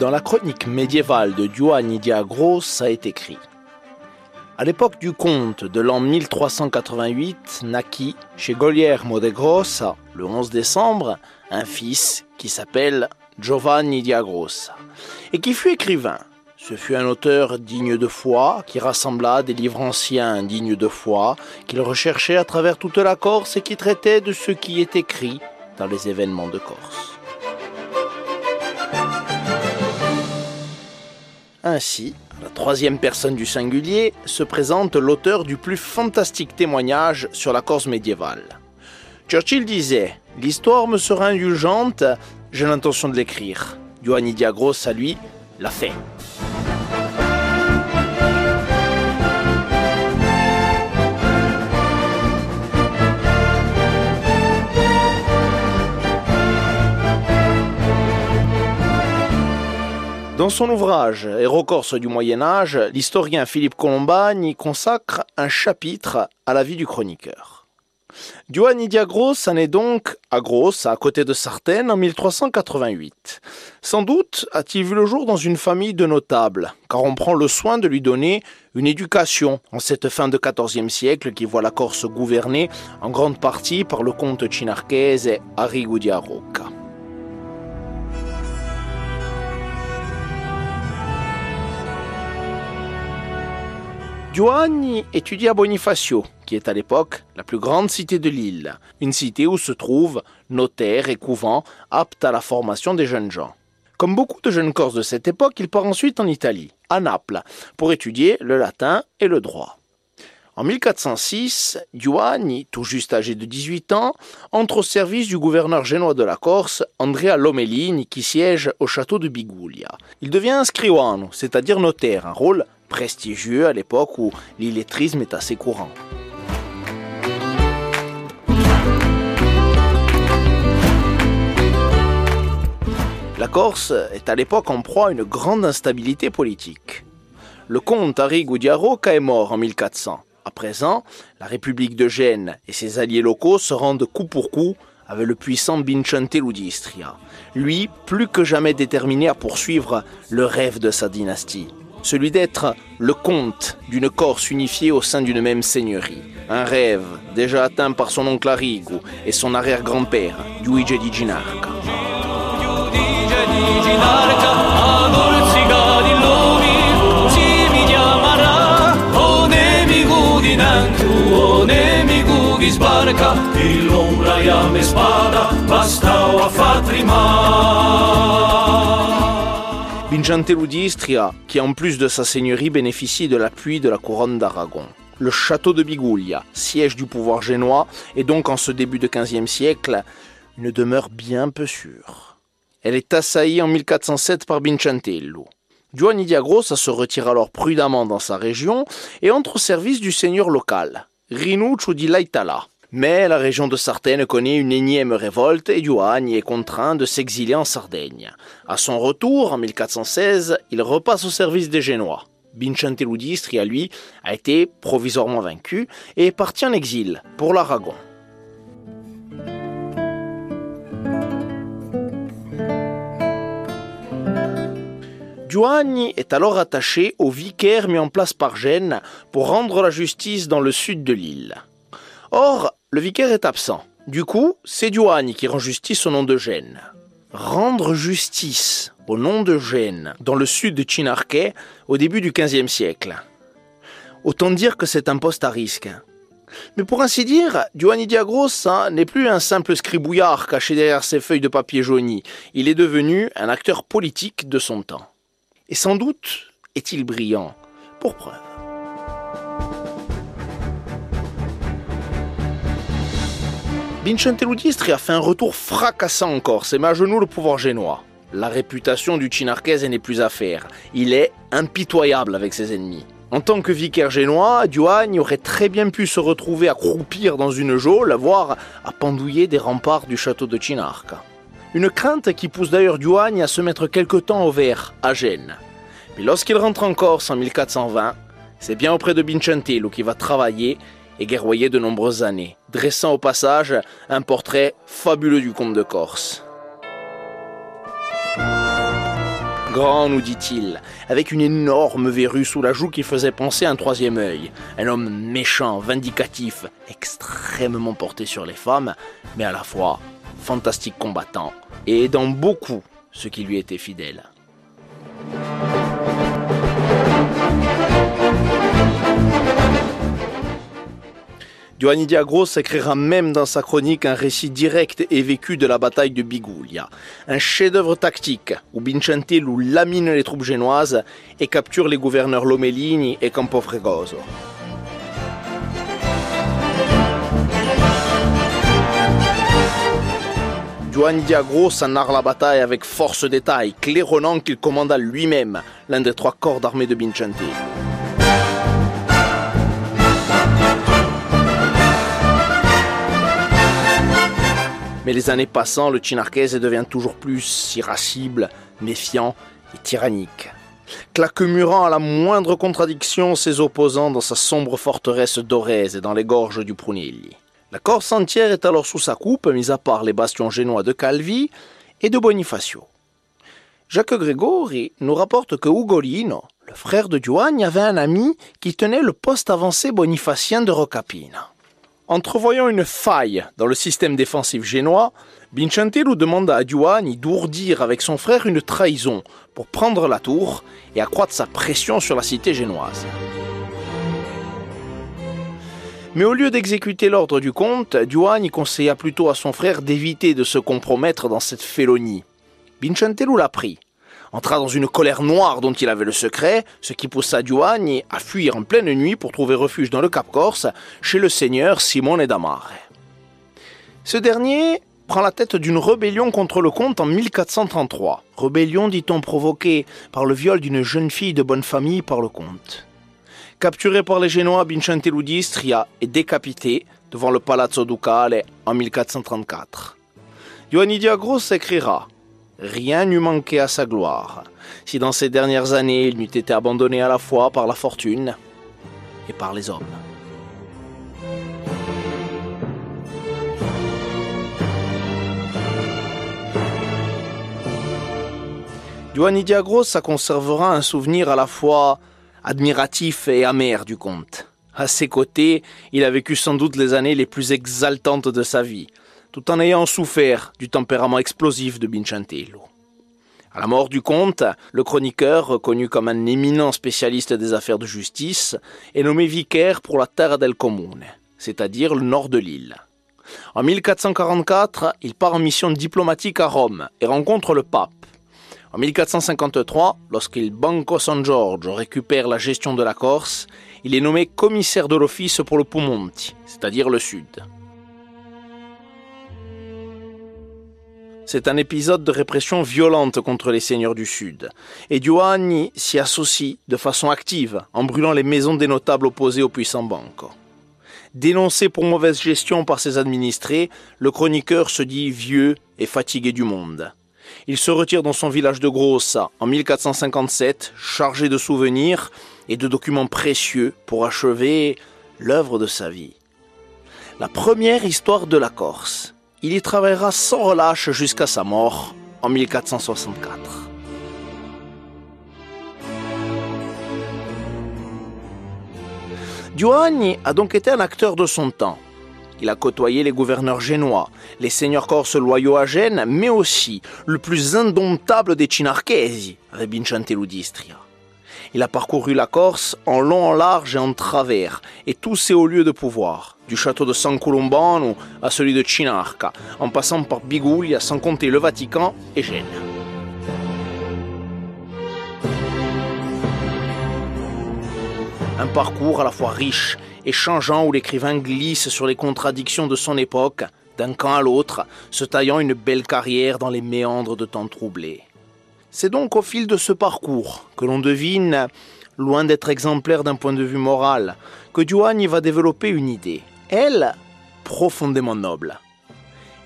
Dans la chronique médiévale de Giovanni Diagros, ça est écrit À l'époque du comte de l'an 1388, naquit chez Guglielmo de Grossa, le 11 décembre, un fils qui s'appelle Giovanni Diagrossa et qui fut écrivain. Ce fut un auteur digne de foi, qui rassembla des livres anciens dignes de foi, qu'il recherchait à travers toute la Corse et qui traitait de ce qui est écrit dans les événements de Corse. Ainsi, la troisième personne du singulier se présente l'auteur du plus fantastique témoignage sur la Corse médiévale. Churchill disait L'histoire me sera indulgente, j'ai l'intention de l'écrire. Giovanni Diagros, à lui, l'a fait. Dans son ouvrage Hérocorse du Moyen Âge, l'historien Philippe Colombagne y consacre un chapitre à la vie du chroniqueur. Giovanni Diagros en est donc à Grosse, à côté de Sartène, en 1388. Sans doute a-t-il vu le jour dans une famille de notables, car on prend le soin de lui donner une éducation en cette fin de XIVe siècle qui voit la Corse gouvernée en grande partie par le comte chinarchese Arrigo di. Giovanni étudie à Bonifacio, qui est à l'époque la plus grande cité de l'île, une cité où se trouvent notaires et couvents aptes à la formation des jeunes gens. Comme beaucoup de jeunes Corses de cette époque, il part ensuite en Italie, à Naples, pour étudier le latin et le droit. En 1406, Giovanni, tout juste âgé de 18 ans, entre au service du gouverneur génois de la Corse, Andrea Lomellini, qui siège au château de Biguglia. Il devient scrivano, c'est-à-dire notaire, un rôle prestigieux à l'époque où l'illettrisme est assez courant. La Corse est à l'époque en proie à une grande instabilité politique. Le comte Arrigo di Arocca est mort en 1400. À présent, la République de Gênes et ses alliés locaux se rendent coup pour coup avec le puissant Vincente Ludistria, lui plus que jamais déterminé à poursuivre le rêve de sa dynastie celui d'être le comte d'une Corse unifiée au sein d'une même seigneurie. Un rêve déjà atteint par son oncle Arrigo et son arrière-grand-père, Luigi di Ginarca. Vincente Ludistria, qui en plus de sa seigneurie bénéficie de l'appui de la couronne d'Aragon. Le château de Biguglia, siège du pouvoir génois, est donc en ce début de XVe siècle une demeure bien peu sûre. Elle est assaillie en 1407 par Vincentello. Giovanni Diagrossa se retire alors prudemment dans sa région et entre au service du seigneur local, Rinuccio di Laitala. Mais la région de Sartène connaît une énième révolte et Giovanni est contraint de s'exiler en Sardaigne. À son retour, en 1416, il repasse au service des Génois. Vincente Ludistri, à lui, a été provisoirement vaincu et est parti en exil pour l'Aragon. Giovanni est alors attaché au vicaire mis en place par Gênes pour rendre la justice dans le sud de l'île. Or, le vicaire est absent. Du coup, c'est Giovanni qui rend justice au nom de Gênes. Rendre justice au nom de Gênes dans le sud de Chinarquet au début du XVe siècle. Autant dire que c'est un poste à risque. Mais pour ainsi dire, Giovanni Diagros n'est plus un simple scribouillard caché derrière ses feuilles de papier jauni. Il est devenu un acteur politique de son temps. Et sans doute est-il brillant. Pour preuve. Vincente Ludistri a fait un retour fracassant en Corse et met à genoux le pouvoir génois. La réputation du Chinarchese n'est plus à faire. Il est impitoyable avec ses ennemis. En tant que vicaire génois, Giovanni aurait très bien pu se retrouver à croupir dans une geôle, voire à pendouiller des remparts du château de Chinarca. Une crainte qui pousse d'ailleurs Giovanni à se mettre quelque temps au vert, à Gênes. Mais lorsqu'il rentre en Corse en 1420, c'est bien auprès de Vincentello qu'il va travailler et guerroyer de nombreuses années, dressant au passage un portrait fabuleux du comte de Corse. Grand, nous dit-il, avec une énorme verrue sous la joue qui faisait penser à un troisième œil. Un homme méchant, vindicatif, extrêmement porté sur les femmes, mais à la fois fantastique combattant et aidant beaucoup ceux qui lui étaient fidèles. Giovanni Diagros écrira même dans sa chronique un récit direct et vécu de la bataille de Biguglia, un chef-d'œuvre tactique où Bincentello lamine les troupes génoises et capture les gouverneurs Lomellini et Campofregoso. Giovanni Diagros en narre la bataille avec force détail, claironnant qu'il commanda lui-même l'un des trois corps d'armée de Bincentello. Mais les années passant, le Chinarchese devient toujours plus irascible, méfiant et tyrannique. Claquemurant à la moindre contradiction ses opposants dans sa sombre forteresse d'Orèze et dans les gorges du Prunelli. La Corse entière est alors sous sa coupe, mis à part les bastions génois de Calvi et de Bonifacio. Jacques Gregori nous rapporte que Ugolino, le frère de Giovanni, avait un ami qui tenait le poste avancé bonifacien de Rocapina. Entrevoyant une faille dans le système défensif génois, Bincentello demanda à Giovanni d'ourdir avec son frère une trahison pour prendre la tour et accroître sa pression sur la cité génoise. Mais au lieu d'exécuter l'ordre du comte, Giovanni conseilla plutôt à son frère d'éviter de se compromettre dans cette félonie. L'a pris entra dans une colère noire dont il avait le secret, ce qui poussa Giovanni à fuir en pleine nuit pour trouver refuge dans le Cap Corse chez le seigneur Simone d'Amare. Ce dernier prend la tête d'une rébellion contre le comte en 1433. Rébellion, dit-on, provoquée par le viol d'une jeune fille de bonne famille par le comte. Capturé par les Génois, Bincentello d'Istria est décapité devant le Palazzo Ducale en 1434. Giovanni Diagros écrira rien n'eût manqué à sa gloire, si dans ces dernières années il n'eût été abandonné à la fois par la fortune et par les hommes. Giovanni Diagros conservera un souvenir à la fois admiratif et amer du comte. À ses côtés, il a vécu sans doute les années les plus exaltantes de sa vie, tout en ayant souffert du tempérament explosif de Bincentello. À la mort du comte, le chroniqueur, reconnu comme un éminent spécialiste des affaires de justice, est nommé vicaire pour la Terra del Comune, c'est-à-dire le nord de l'île. En 1444, il part en mission diplomatique à Rome et rencontre le pape. En 1453, lorsqu'il Banco San Giorgio récupère la gestion de la Corse, il est nommé commissaire de l'office pour le Pumonti, c'est-à-dire le sud. C'est un épisode de répression violente contre les seigneurs du Sud. Et Giovanni s'y associe de façon active en brûlant les maisons des notables opposés au puissant Banco. Dénoncé pour mauvaise gestion par ses administrés, le chroniqueur se dit vieux et fatigué du monde. Il se retire dans son village de Grossa en 1457, chargé de souvenirs et de documents précieux pour achever l'œuvre de sa vie. La première histoire de la Corse, il y travaillera sans relâche jusqu'à sa mort en 1464. Giovanni a donc été un acteur de son temps. Il a côtoyé les gouverneurs génois, les seigneurs corses loyaux à Gênes, mais aussi le plus indomptable des Cinarchesi, Rebincentello d'Istria. Il a parcouru la Corse en long, en large et en travers, et tous ses hauts lieux de pouvoir, du château de San Colombano à celui de Chinarca, en passant par Biguglia, sans compter le Vatican et Gênes. Un parcours à la fois riche et changeant où l'écrivain glisse sur les contradictions de son époque, d'un camp à l'autre, se taillant une belle carrière dans les méandres de temps troublés. C'est donc au fil de ce parcours que l'on devine, loin d'être exemplaire d'un point de vue moral, que Giovanni va développer une idée, elle, profondément noble.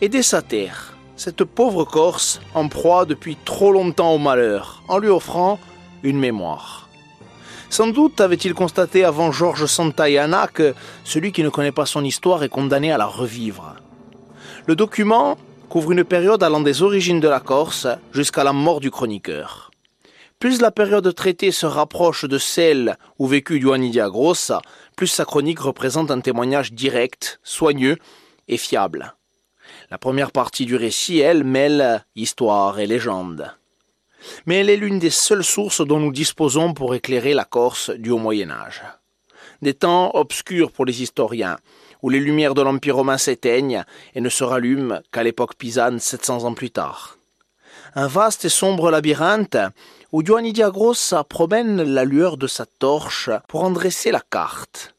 Aider sa terre, cette pauvre Corse en proie depuis trop longtemps au malheur, en lui offrant une mémoire. Sans doute avait-il constaté avant Georges Santayana que celui qui ne connaît pas son histoire est condamné à la revivre. Le document couvre une période allant des origines de la Corse jusqu'à la mort du chroniqueur. Plus la période traitée se rapproche de celle où vécut Giovanni Grossa, plus sa chronique représente un témoignage direct, soigneux et fiable. La première partie du récit, elle, mêle histoire et légende. Mais elle est l'une des seules sources dont nous disposons pour éclairer la Corse du Haut Moyen Âge. Des temps obscurs pour les historiens, où les lumières de l'Empire romain s'éteignent et ne se rallument qu'à l'époque pisane 700 ans plus tard. Un vaste et sombre labyrinthe où Giovanni Diagrossa promène la lueur de sa torche pour en dresser la carte.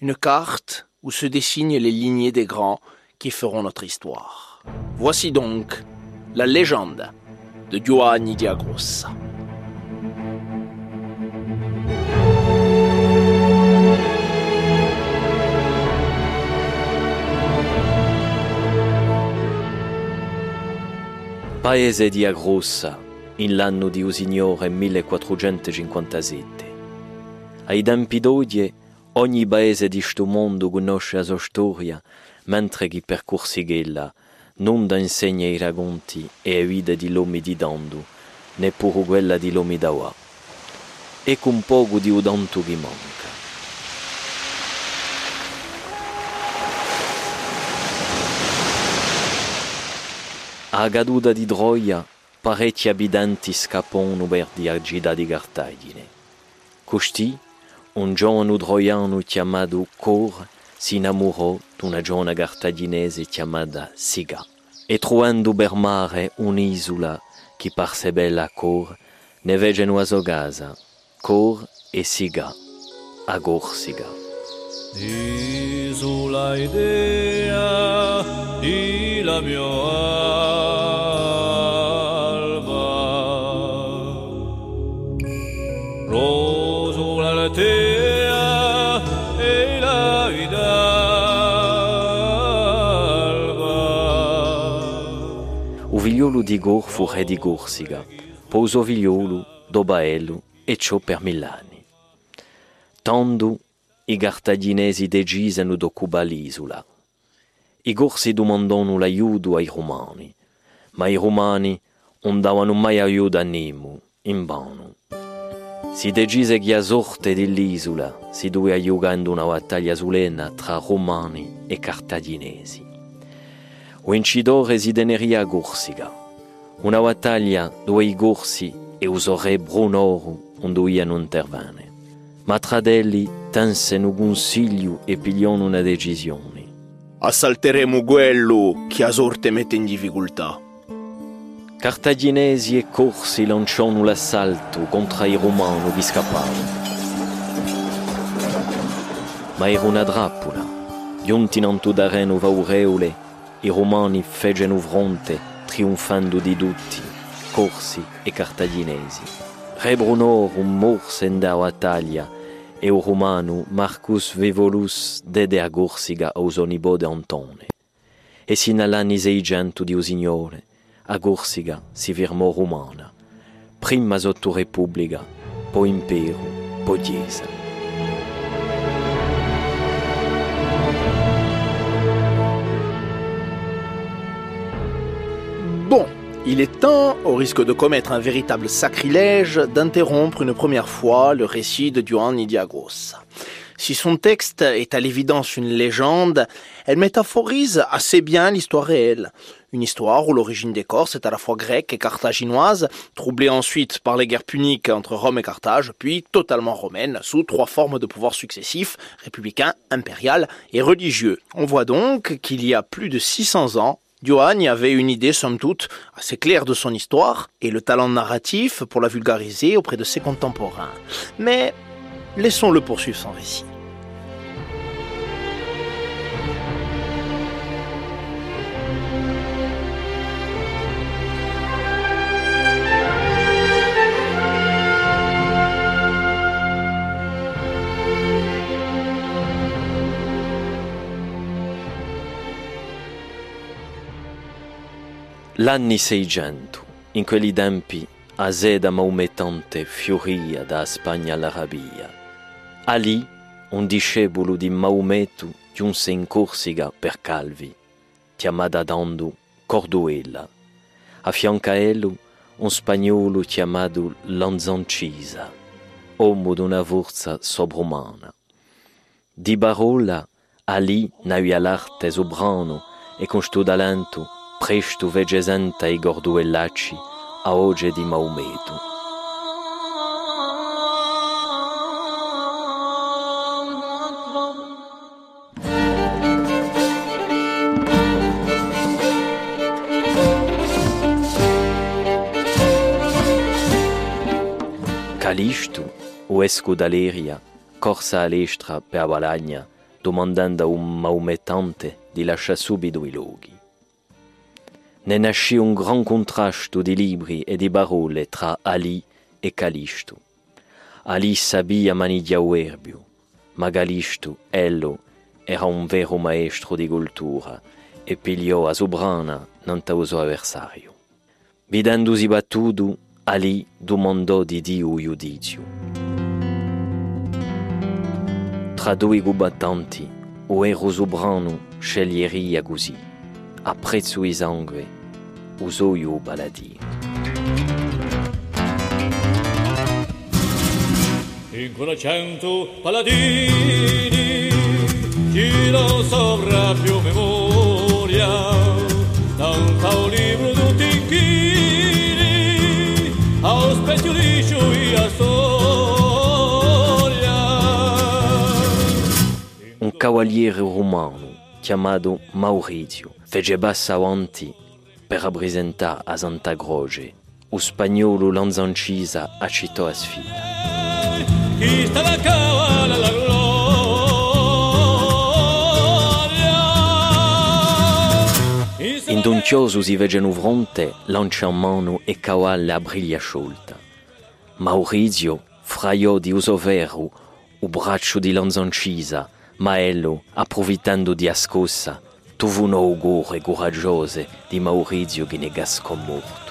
Une carte où se dessinent les lignées des grands qui feront notre histoire. Voici donc la légende de Giovanni Diagrossa. Paese in l'anno di Usignore 1457. Ai tempi d'oggi, ogni paese di sto mondo conosce la sua storia, mentre chi percorsi quella non da insegna i racconti e le vite di l'uomo di Dandu, neppure quella di l'uomo d'Awa. E con poco di udanto che manca. A caduta di Troia, parecchi abitanti scappano per di Argida di Cartagine. Costi, un giovane troiano chiamato Cor, si innamorò di giovane cartaginese chiamata Siga. E trovando per mare un'isola che parse bella a Cor, ne vegano a sua casa, Cor e Siga, a la mia figliolo di Gor fu re di Gorsiga, posò figliolo, Dobaello e ciò per mill'anni. Tanto i cartaginesi decisero d'occupare l'isola. I Gorsi domandano l'aiuto ai romani, ma i romani non davano mai aiuto a Nemo, in vano. Si decise che a sorte dell'isola si doveva giocare una battaglia solenne tra romani e cartaginesi. O incidore resideneria a Gursiga. Una battaglia dove i Gursi e uso re Brunoro onduiano intervane. Ma tra delli tensero un consiglio e pigliano una decisione. Assalteremo quello che a sorte mette in difficoltà. Cartaginesi e corsi lanciano l'assalto contro i romani che scappavano. Ma era una drappola. Giunti in d'areno vaureole i romani fecero fronte trionfando di tutti, corsi e cartaginesi. Re Brunoro morse in da battaglia e o romano Marcus Vevolus dede a Gorsiga a usonibode Antone. E sin all'anni seicento di Usignore, a Gorsiga si firmò romana, prima sotto Repubblica, poi impero, poi Chiesa. Il est temps, au risque de commettre un véritable sacrilège, d'interrompre une première fois le récit de Giovanni Diagros. Si son texte est à l'évidence une légende, elle métaphorise assez bien l'histoire réelle. Une histoire où l'origine des Corses est à la fois grecque et carthaginoise, troublée ensuite par les guerres puniques entre Rome et Carthage, puis totalement romaine, sous trois formes de pouvoir successifs, républicain, impérial et religieux. On voit donc qu'il y a plus de 600 ans, Johann avait une idée, somme toute, assez claire de son histoire et le talent narratif pour la vulgariser auprès de ses contemporains. Mais laissons-le poursuivre son récit. L'anni 600, in quelli tempi, a seda maomettante fioria da Spagna all'Arabia. A lì, un discepolo di Maometto giunse in Corsica per Calvi, chiamata Dandu Corduella. A fianco a ello, un spagnolo chiamato Lanzancisa, uomo d'una forza sobrumana. Di Barola, ali n'avia l'arte sobrano e con sto talento presto vegesenta i gorduellacci a oggi di Maometo. Calisto, o esco d'Aleria, corsa a l'estra per Valagna, domandando a un maometante di lasciare subito i luoghi. Ne nasce un gran contrasto di libri e di parole tra Ali e Calisto. Ali sabia manigia uerbio, ma Calisto, ello, era un vero maestro di cultura e pigliò a sobrana non suo avversario. Videndosi battuto, Ali domandò di Dio giudizio. Tra due combattanti, o ero sobrano sceglieria così, a prezzo di sangue, usò io paladino. In cento paladini, chi lo sopra più memoria, tanta un libro tutti ao specchio liscio e a storia. Un cavaliere romano chiamato Maurizio fece bassa avanti per rappresentare a Santa Croce. O spagnolo Lanzancisa accettò a sfida. La cavala la Indoncioso si veggeno fronte, lancia in mano e cavalli a briglia sciolta. Maurizio fraiò di uso vero o braccio di Lanzancisa, ma ello, approfittando di ascossa, trovò un augure coraggioso di Maurizio che ne morto.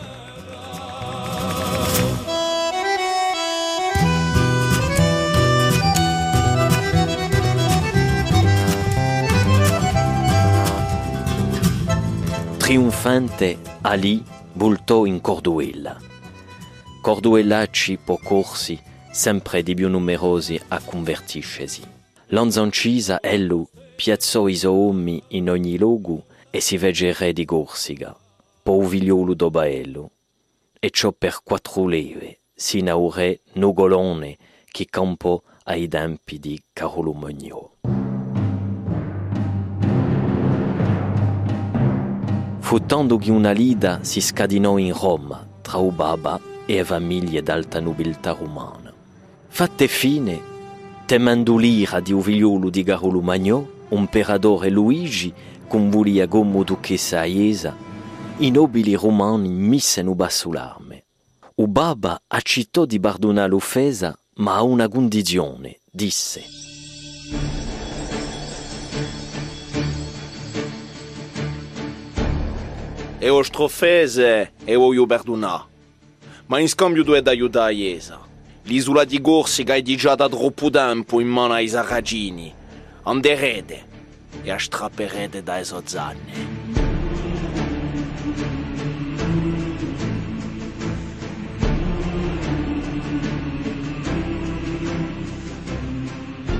Triunfante, Ali voltò in Corduella. Corduellacci pocorsi, sempre di più numerosi a convertiscesi. Lanzancisa, ello, piazzò i uomini in ogni luogo e si vege re di Corsica, povigliolo d'Obaello. E ciò per quattro leve, sino a re Nugolone, che campò ai tempi di Carolo Magno. Fu che una lida si scadinò in Roma tra Ubaba e famiglie d'alta nobiltà romana. Fatte fine, temendo l'ira di Uvigliulu di Garulu Magno, imperatore Luigi, con convolia come duchessa Aiesa, i nobili romani missero basso l'arme. U baba accettò di pardonare l'offesa, ma a una condizione, disse. E ostrofese e voglio perdonare, ma in scambio due da aiutare Aiesa. L'isola di Corsica è già da troppo tempo in mano ai sarragini. Anderete e a strapperete dai sozzanne.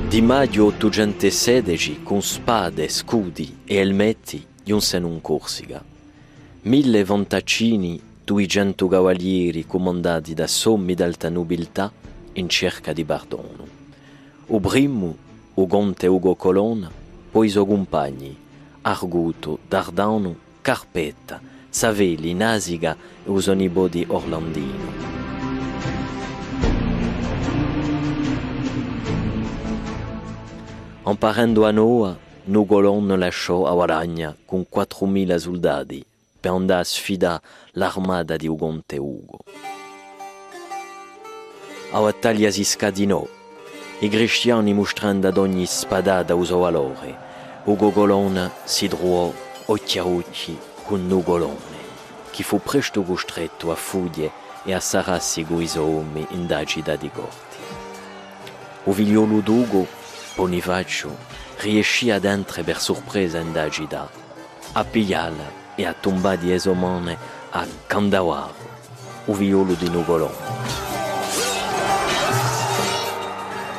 Di maggio 816, con spade, scudi e elmetti, giunsero in Corsica mille vantaccini, duecento cavalieri comandati da sommi d'alta nobiltà in cerca di perdono. O primo, o conte Ugo Colonna, poi i suoi compagni, Arguto, Dardano, Carpetta, Savelli, Nasiga e o suo nipote Orlandino. Imparando a Noa, Nugolon lasciò a Guaragna con 4.000 soldati per andare a sfidare l'armata di Ugonte Ugo. A battaglia si scadinò, i cristiani mostrando ad ogni spadata uso valore, Ugo Colonna si trovò occhi a occhi con Nugolone, che fu presto costretto a fugge e a sararsi con suoi in dagida di corti. O figliolo d'Ugo, Bonifacio, riuscì ad entrare per sorpresa in dagida, a pigliarla e a tomba di Esomone a Kandawaro. o violo di Nugolone.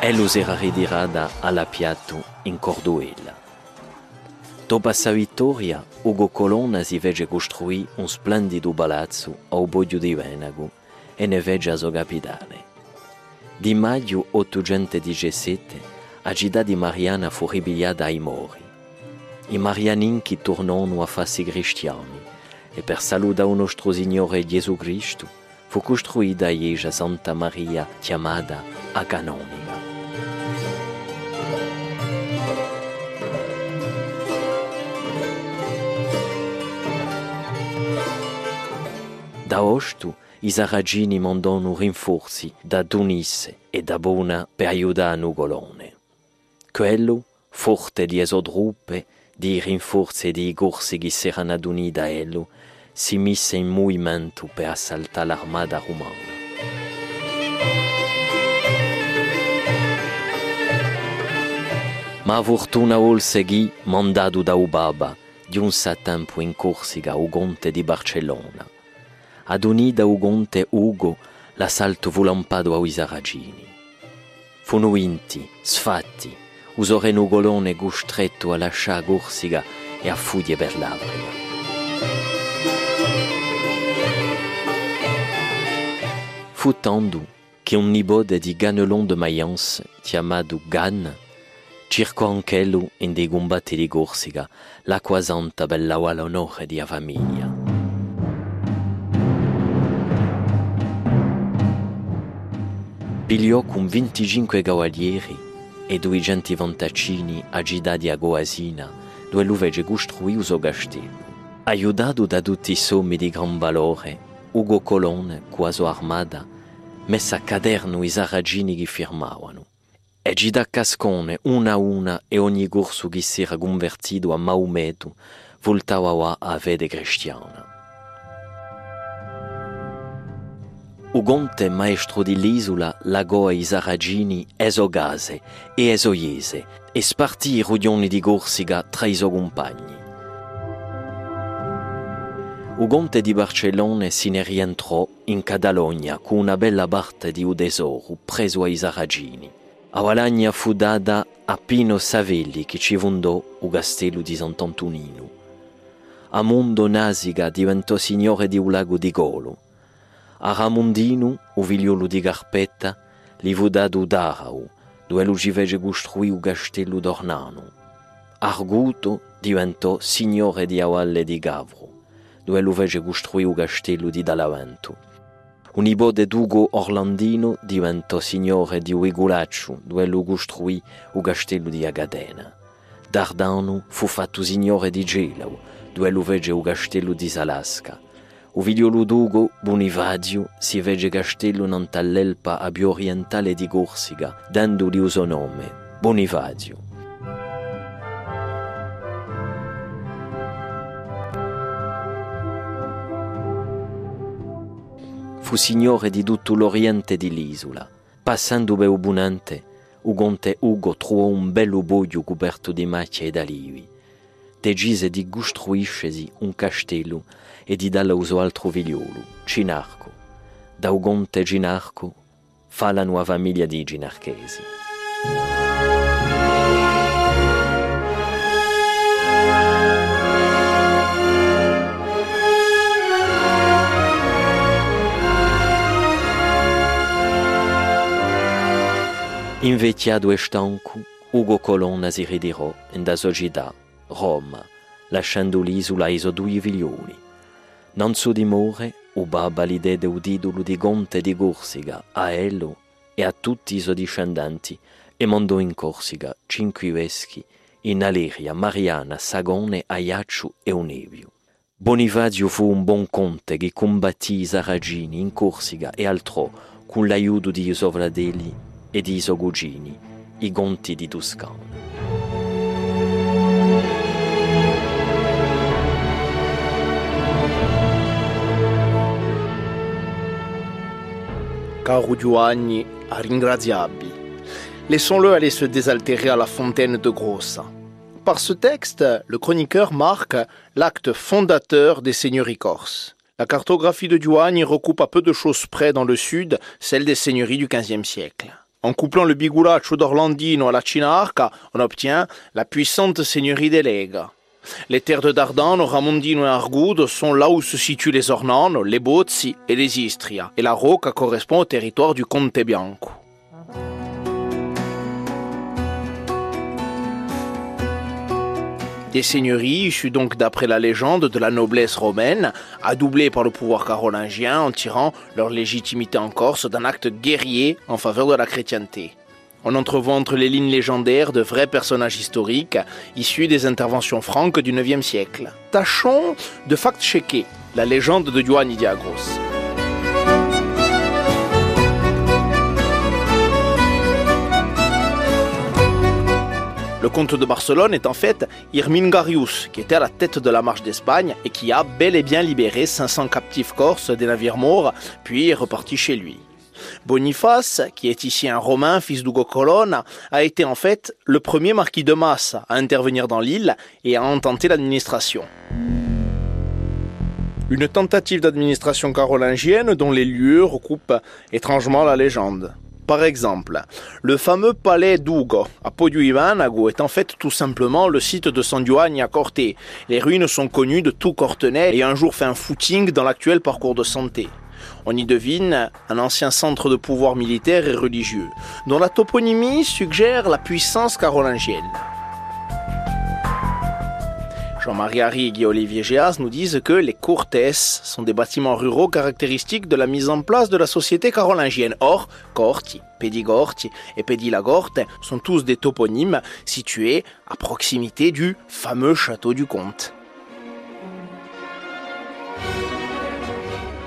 Ellos era ridirada alla piatto in Corduella. Dopo sa vittoria, Ugo Colonna si fece costruire un splendido palazzo ao Boglio di Venago e ne fece a sua capitale. Di maggio 817, a città di Mariana fu ripigliata ai Mori. I Marianinchi tornarono a farsi cristiani e per salutare il nostro Signore Gesù Cristo fu costruita Ieja Santa Maria chiamata a Canonica. Da osto, i saragini mandano rinforzi da Tunisse e da Bona per aiutare Nugolone. Quello, forte di esodruppe, di rinforzi e di corsi che si erano adunati da ello, si mise in movimento per assaltare l'armata romana. Ma a fortuna vol seguì mandato da Ubaba di un sa tempo in Corsica o Gonte di Barcellona. Ad unida o Gonte Ugo l'assalto fu lampado ai Saragini. Funo inti, sfatti, usore Nugolone costretto a lasciare Corsica e a fuggire per l'Africa. Fu tanto che un nipote di Ganelon de Mayence, chiamato Gan, cercò anch'ello in dei combatti di Corsica l'acqua santa bella all'onore di famiglia. Pigliò con 25 cavalieri e 200 vantaccini a città di Agoasina, dove lui fece costruire il suo castello. Aiutato da tutti i sommi di gran valore, Ugo la sua armata, messe a caderno i saragini che firmavano. E città cascone, una a una, e ogni corso che si era convertito a Maometo, voltava a fede cristiana. O gonte maestro di l'isola lagò i saragini esogase e esoiese e spartì i ruglioni di Corsica tra i suoi compagni. O gonte di Barcellona se ne rientrò in Catalogna con una bella parte di un tesoro preso ai saragini. A Valagna fu data a Pino Savelli che ci fondò il castello di Sant'Antonino. A Mondo Nasica diventò signore di un lago di Golo a Ramundino, o vilholo de Garpetta, lhe vou dar do Darau, do elugiveje construí o castello d'Ornano. Arguto diventò signore di Avalle di Gavro, do eluveje construí o castello di Dalavento. O nipote d'Ugo Orlandino diventò signore di Uigulaccio, do elu costruì o castello di Agadena. Dardano fu fatto signore di Gelao, do elu vege o castello di Salasca, Ovidio Ludugo, Bonivadio, si vede castello nant'all'elpa a biorientale di Corsica, dandogli uso nome, Bonivadio. Fu signore di tutto l'oriente dell'isola. Passando per Ugonte Ugo trovò un bello boio coperto di macchie e d'alivi. D'alivi. Decise di costruirsi un castello e di darlo al suo altro figliolo, Cinarco. Da un conte Cinarco fa la nuova famiglia di Ginarchesi. Invecchiato e stanco, Ugo Colonna si ritirò in sua città, Roma, lasciando l'isola ai suoi due figlioli. Non suo dimore, o babba l'idea del titolo di conte di Corsica a Ello e a tutti i suoi discendenti e mandò in Corsica cinque veschi in Aleria, Mariana, Sagone, Aiaccio e Onevio. Bonifacio fu un buon conte che combattì i saragini in Corsica e altrò con l'aiuto di fratelli e di cugini, i conti di Toscana. Giovanni, ringraziabili. Laissons-le aller se désaltérer à la fontaine de Grossa. Par ce texte, le chroniqueur marque l'acte fondateur des seigneuries corses, La cartographie de Duagne recoupe à peu de choses près dans le sud celle des seigneuries du XVe siècle. En couplant le Bigulaccio d'Orlandino à la Cinarca, on obtient la puissante seigneurie des Lega. Les terres de Dardano, Ramondino et Argudo sont là où se situent les Ornano, les Bozzi et les Istria, et la Rocca correspond au territoire du Conte Bianco. Des seigneuries issues donc d'après la légende de la noblesse romaine, adoublées par le pouvoir carolingien en tirant leur légitimité en Corse d'un acte guerrier en faveur de la chrétienté. On entrevoit entre les lignes légendaires de vrais personnages historiques issus des interventions franques du IXe siècle. Tâchons de fact-checker la légende de Giovanni Diagros. Le comte de Barcelone est en fait Irmingarius, qui était à la tête de la marche d'Espagne et qui a bel et bien libéré 500 captifs corses des navires morts, puis est reparti chez lui. Boniface, qui est ici un Romain, fils d'Ugo Colonna, a été en fait le premier marquis de Masse à intervenir dans l'île et à en tenter l'administration. Une tentative d'administration carolingienne dont les lieux recoupent étrangement la légende. Par exemple, le fameux palais d'Ugo à Podio est en fait tout simplement le site de San Giovanni à Corte. Les ruines sont connues de tout Cortenay et un jour fait un footing dans l'actuel parcours de santé. On y devine un ancien centre de pouvoir militaire et religieux, dont la toponymie suggère la puissance carolingienne. Jean-Marie Harry et Guy-Olivier Géas nous disent que les courtes sont des bâtiments ruraux caractéristiques de la mise en place de la société carolingienne. Or, Corti, Pedigorti et Pedilagorte sont tous des toponymes situés à proximité du fameux château du comte.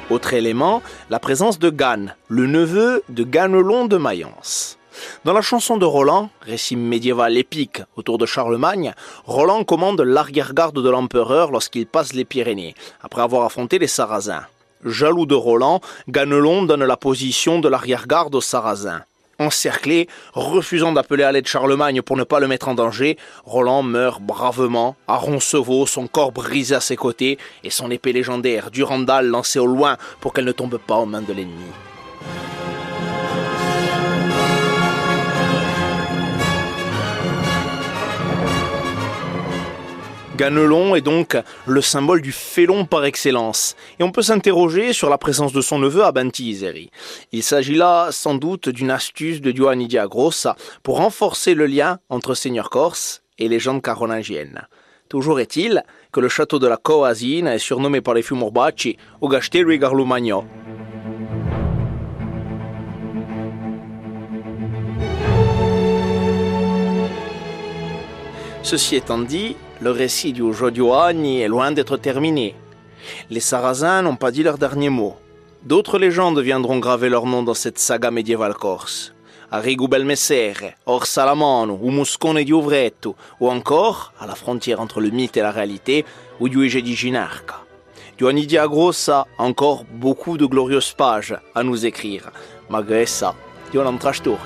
Autre élément, la présence de Gannes, le neveu de Ganelon de Mayence. Dans la chanson de Roland, récit médiéval épique autour de Charlemagne, Roland commande l'arrière-garde de l'empereur lorsqu'il passe les Pyrénées, après avoir affronté les Sarrasins. Jaloux de Roland, Ganelon donne la position de l'arrière-garde aux Sarrasins. Encerclé, refusant d'appeler à l'aide Charlemagne pour ne pas le mettre en danger, Roland meurt bravement, à Roncevaux, son corps brisé à ses côtés et son épée légendaire, Durandal, lancée au loin pour qu'elle ne tombe pas aux mains de l'ennemi. Ganelon est donc le symbole du félon par excellence, et on peut s'interroger sur la présence de son neveu à Banti Il s'agit là sans doute d'une astuce de Giovanni Diagrossa pour renforcer le lien entre seigneur corse et légende carolingienne. Toujours est-il que le château de la Coasine est surnommé par les Fumorbacci Ogastello e Garlumagno. Ceci étant dit, le récit du Jodioani est loin d'être terminé. Les Sarrasins n'ont pas dit leur dernier mot. D'autres légendes viendront graver leur nom dans cette saga médiévale corse. Arrigo Belmessere, Or Salamano, ou Moscone di Uvretto, ou encore, à la frontière entre le mythe et la réalité, Udiuege di Ginarca. Giovanni Diagrossa a encore beaucoup de glorieuses pages à nous écrire. Malgré ça, Dio storia.